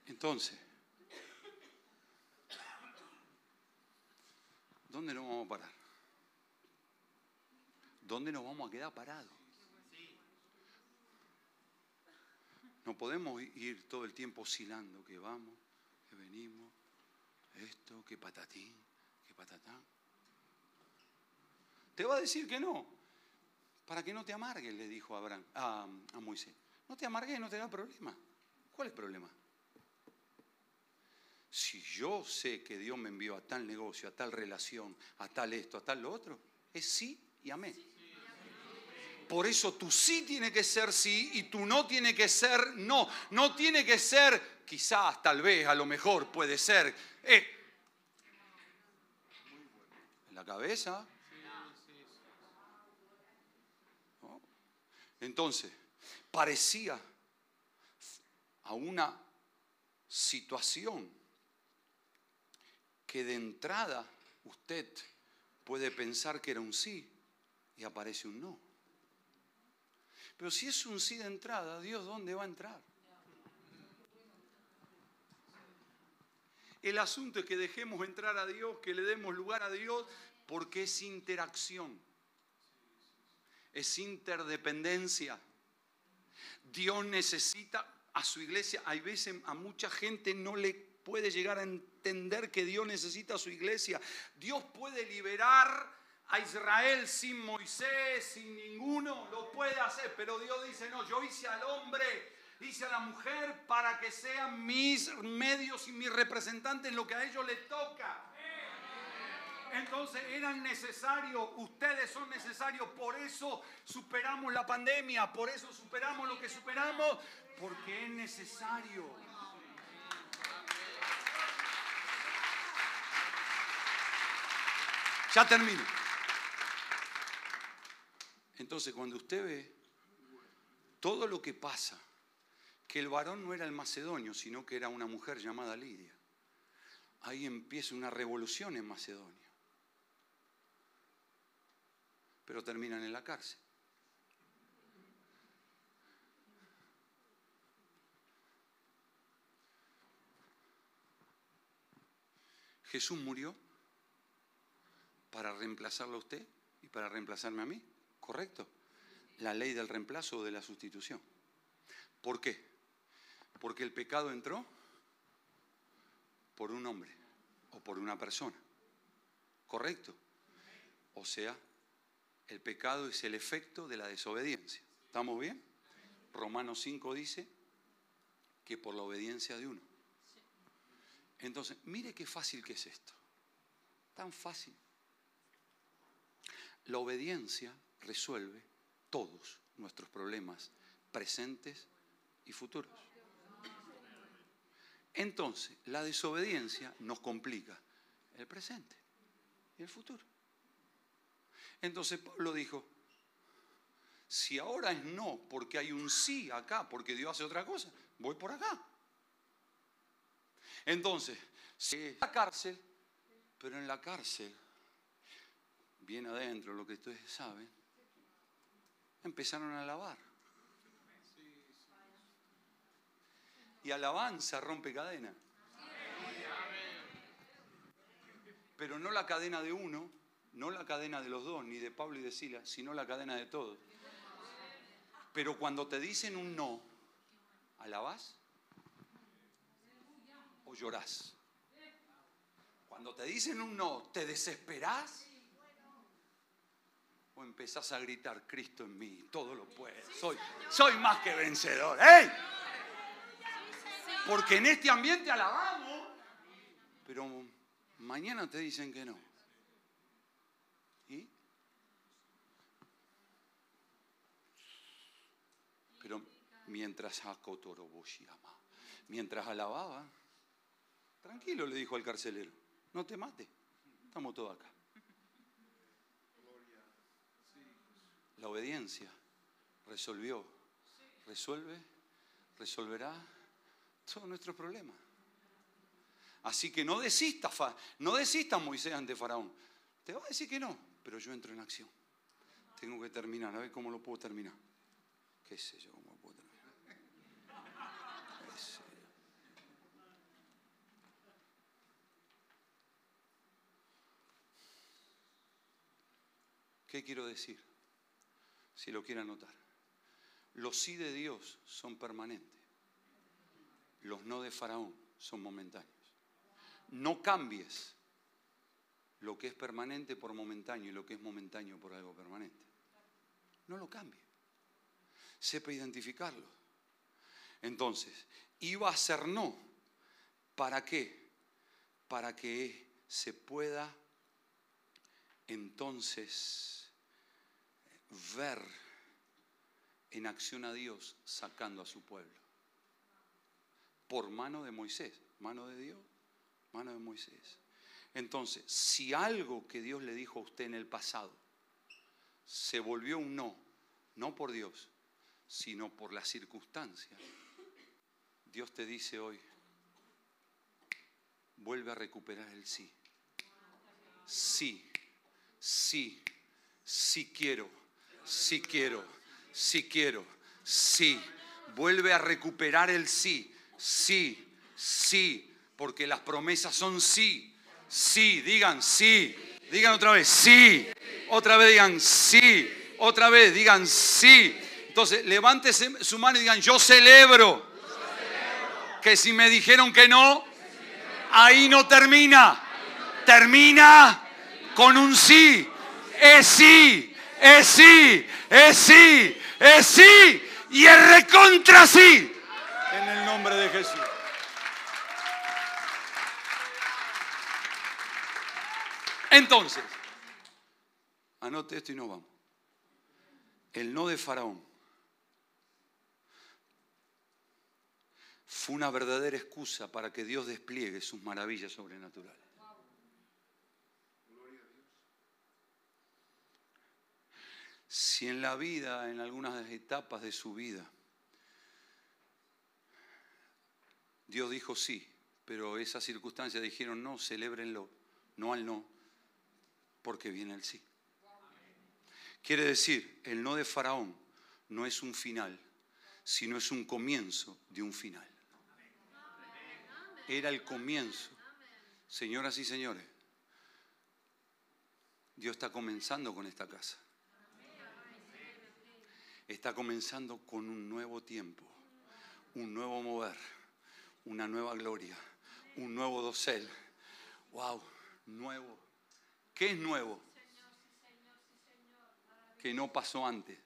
Entonces, ¿dónde nos vamos a parar? ¿Dónde nos vamos a quedar parados? No podemos ir todo el tiempo oscilando, que vamos, que venimos, esto, que patatín, que patatán. Te va a decir que no, para que no te amargues, le dijo Abraham, a, a Moisés. No te amargues, no te da problema. ¿Cuál es el problema? Si yo sé que Dios me envió a tal negocio, a tal relación, a tal esto, a tal lo otro, es sí y amén. Por eso tu sí tiene que ser sí y tu no tiene que ser no. No tiene que ser, quizás, tal vez, a lo mejor, puede ser. Eh, en la cabeza. Entonces, parecía a una situación que de entrada usted puede pensar que era un sí y aparece un no. Pero si es un sí de entrada, Dios ¿dónde va a entrar? El asunto es que dejemos entrar a Dios, que le demos lugar a Dios, porque es interacción, es interdependencia. Dios necesita a su iglesia. Hay veces a mucha gente no le puede llegar a entender que Dios necesita a su iglesia. Dios puede liberar a Israel sin Moisés, sin ninguno, lo puede hacer. Pero Dios dice, no, yo hice al hombre, hice a la mujer para que sean mis medios y mis representantes en lo que a ellos les toca. Entonces eran necesarios, ustedes son necesarios, por eso superamos la pandemia, por eso superamos lo que superamos, porque es necesario. Ya termino. Entonces, cuando usted ve todo lo que pasa, que el varón no era el macedonio, sino que era una mujer llamada Lidia, ahí empieza una revolución en Macedonia. Pero terminan en la cárcel. Jesús murió para reemplazarlo a usted y para reemplazarme a mí. ¿Correcto? La ley del reemplazo o de la sustitución. ¿Por qué? Porque el pecado entró por un hombre o por una persona. ¿Correcto? O sea, el pecado es el efecto de la desobediencia. ¿Estamos bien? Romanos 5 dice que por la obediencia de uno. Entonces, mire qué fácil que es esto. Tan fácil. La obediencia resuelve todos nuestros problemas presentes y futuros. Entonces, la desobediencia nos complica el presente y el futuro. Entonces Pablo dijo, si ahora es no porque hay un sí acá, porque Dios hace otra cosa, voy por acá. Entonces, si la cárcel, pero en la cárcel bien adentro, lo que ustedes saben, empezaron a alabar. Y alabanza rompe cadena. Pero no la cadena de uno, no la cadena de los dos, ni de Pablo y de Sila, sino la cadena de todos. Pero cuando te dicen un no, ¿alabás? ¿O llorás? Cuando te dicen un no, ¿te desesperás? O empezás a gritar, Cristo en mí, todo lo puede, soy, soy más que vencedor. ¡Ey! Porque en este ambiente alabamos, pero mañana te dicen que no. ¿Y? Pero mientras mientras alababa, tranquilo le dijo al carcelero, no te mate, estamos todos acá. La obediencia resolvió, resuelve, resolverá todos nuestros problemas. Así que no desista, no desista Moisés ante Faraón. Te va a decir que no, pero yo entro en acción. Tengo que terminar, a ver cómo lo puedo terminar. ¿Qué sé yo cómo lo puedo terminar? ¿Qué quiero decir? Si lo quieren anotar. Los sí de Dios son permanentes. Los no de Faraón son momentáneos. No cambies lo que es permanente por momentáneo y lo que es momentáneo por algo permanente. No lo cambie. Sepa identificarlo. Entonces, iba a ser no. ¿Para qué? Para que se pueda entonces ver en acción a Dios sacando a su pueblo. Por mano de Moisés, mano de Dios, mano de Moisés. Entonces, si algo que Dios le dijo a usted en el pasado se volvió un no, no por Dios, sino por las circunstancias, Dios te dice hoy, vuelve a recuperar el sí. Sí, sí, sí quiero sí quiero, sí quiero, sí. Vuelve a recuperar el sí, sí, sí, porque las promesas son sí, sí, digan sí, digan otra vez sí, otra vez digan sí, otra vez digan sí. Entonces, levántese su mano y digan, yo celebro que si me dijeron que no, ahí no termina, termina con un sí. Es sí, es sí, es sí, es sí y es recontra sí. En el nombre de Jesús. Entonces, anote esto y no vamos. El no de Faraón fue una verdadera excusa para que Dios despliegue sus maravillas sobrenaturales. Si en la vida, en algunas etapas de su vida, Dios dijo sí, pero esas circunstancias dijeron no, celébrenlo, no al no, porque viene el sí. Quiere decir, el no de Faraón no es un final, sino es un comienzo de un final. Era el comienzo. Señoras y señores, Dios está comenzando con esta casa. Está comenzando con un nuevo tiempo, un nuevo mover, una nueva gloria, un nuevo dosel. Wow, nuevo. ¿Qué es nuevo? Que no pasó antes.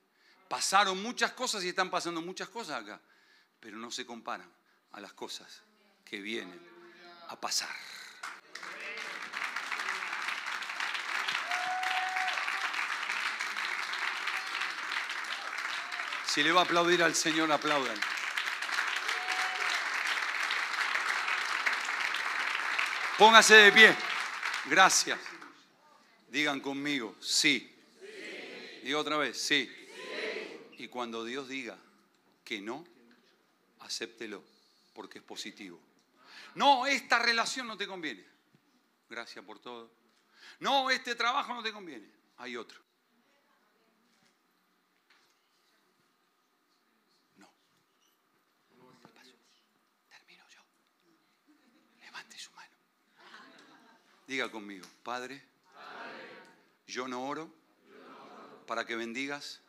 Pasaron muchas cosas y están pasando muchas cosas acá, pero no se comparan a las cosas que vienen a pasar. Si le va a aplaudir al Señor, aplaudan. Póngase de pie. Gracias. Digan conmigo, sí. Diga otra vez, sí. Y cuando Dios diga que no, acéptelo, porque es positivo. No, esta relación no te conviene. Gracias por todo. No, este trabajo no te conviene. Hay otro. No. Termino yo. Levante su mano. Diga conmigo, Padre, yo no oro para que bendigas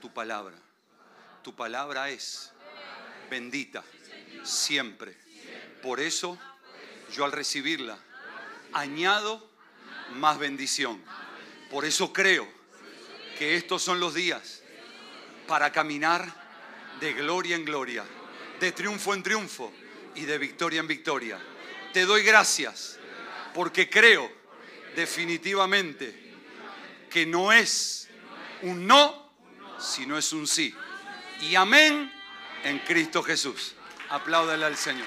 tu palabra. Tu palabra es bendita siempre. Por eso yo al recibirla añado más bendición. Por eso creo que estos son los días para caminar de gloria en gloria, de triunfo en triunfo y de victoria en victoria. Te doy gracias porque creo definitivamente que no es un no, sino es un sí. Y amén en Cristo Jesús. Apláudale al Señor.